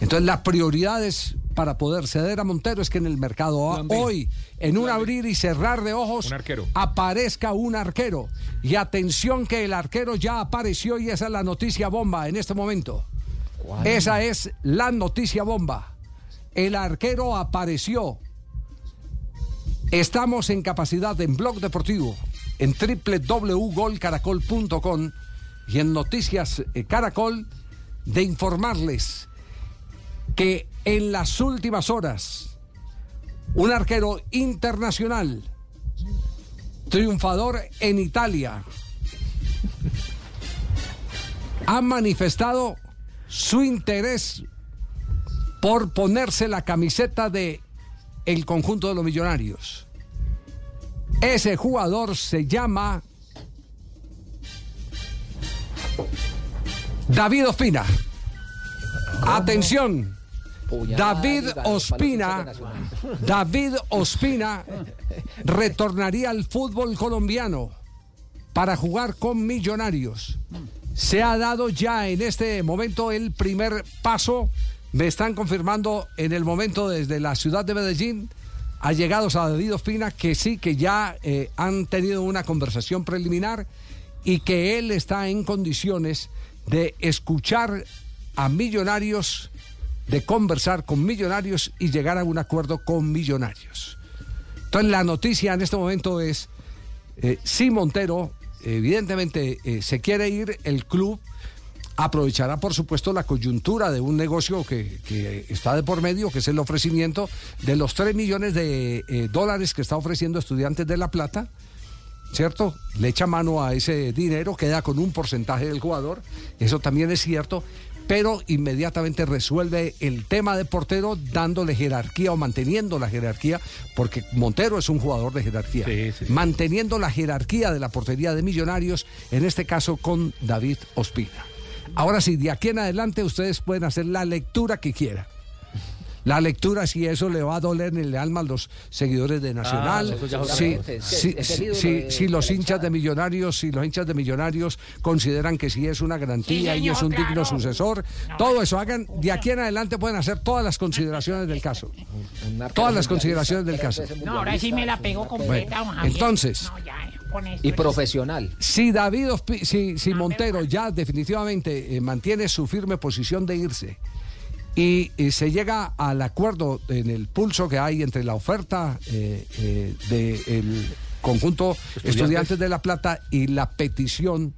Entonces, las prioridades para poder ceder a Montero es que en el mercado B. hoy, en un abrir y cerrar de ojos, Un arquero. aparezca un arquero. Y atención que el arquero ya apareció y esa es la noticia bomba en este momento. Esa es la noticia bomba. El arquero apareció. Estamos en capacidad en Blog Deportivo, en www.golcaracol.com y en Noticias eh, Caracol de informarles que en las últimas horas un arquero internacional, triunfador en Italia, ha manifestado su interés por ponerse la camiseta de el conjunto de los millonarios. Ese jugador se llama David Ospina. Atención. David Ospina, David Ospina retornaría al fútbol colombiano para jugar con Millonarios. Se ha dado ya en este momento el primer paso. Me están confirmando en el momento desde la ciudad de Medellín, allegados a David Ospina, que sí, que ya eh, han tenido una conversación preliminar y que él está en condiciones de escuchar a Millonarios, de conversar con Millonarios y llegar a un acuerdo con Millonarios. Entonces la noticia en este momento es, eh, si Montero evidentemente eh, se quiere ir, el club aprovechará por supuesto la coyuntura de un negocio que, que está de por medio, que es el ofrecimiento de los 3 millones de eh, dólares que está ofreciendo Estudiantes de La Plata. ¿Cierto? Le echa mano a ese dinero, queda con un porcentaje del jugador, eso también es cierto, pero inmediatamente resuelve el tema de portero dándole jerarquía o manteniendo la jerarquía, porque Montero es un jugador de jerarquía, manteniendo la jerarquía de la portería de Millonarios, en este caso con David Ospina. Ahora sí, de aquí en adelante ustedes pueden hacer la lectura que quieran. La lectura, si eso le va a doler en el alma a los seguidores de Nacional, eso ya si, los hinchas de millonarios, si los hinchas de millonarios consideran que sí es una garantía Sí, y es un digno sucesor, todo eso hagan, de aquí en adelante pueden hacer todas las consideraciones del caso. Todas las consideraciones del caso. No, ahora sí me la pegó completa, Javier. entonces- No, ya, con esto Y es- profesional. Si David, Ospi- si, si Montero ya definitivamente eh, mantiene su firme posición de irse y, y se llega al acuerdo en el pulso que hay entre la oferta eh, eh, del conjunto estudiantes. de La Plata y la petición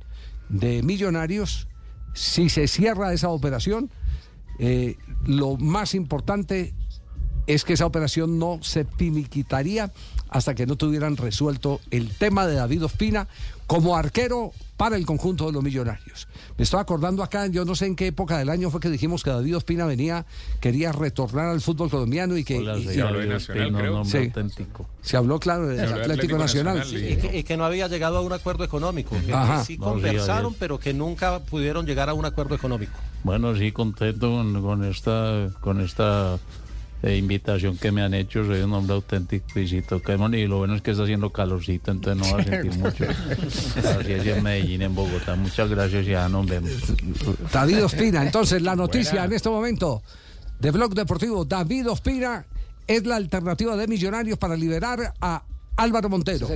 de Millonarios, si se cierra esa operación, eh, lo más importante es que esa operación no se finiquitaría hasta que no tuvieran resuelto el tema de David Ospina como arquero para el conjunto de los millonarios. Me estoy acordando acá, yo no sé en qué época del año fue que dijimos que David Ospina venía, quería retornar al fútbol colombiano y que Hola, y- habló de Nacional, creo. Sí. auténtico. se habló claro del Se Atlético, Atlético Nacional. Nacional, Y que, y que no había llegado a un acuerdo económico, que, Ajá. sí conversaron, pero que nunca pudieron llegar a un acuerdo económico. Bueno, sí, contento con, con esta, con esta eh, invitación que me han hecho. Soy un hombre auténtico y si toquemos, y lo bueno es que está haciendo calorcito, entonces no va a sentir mucho. Así es en Medellín, en Bogotá. Muchas gracias y ya nos vemos. David Ospina. Entonces, la noticia en este momento de Blog Deportivo, David Ospina es la alternativa de Millonarios para liberar a Álvaro Montero.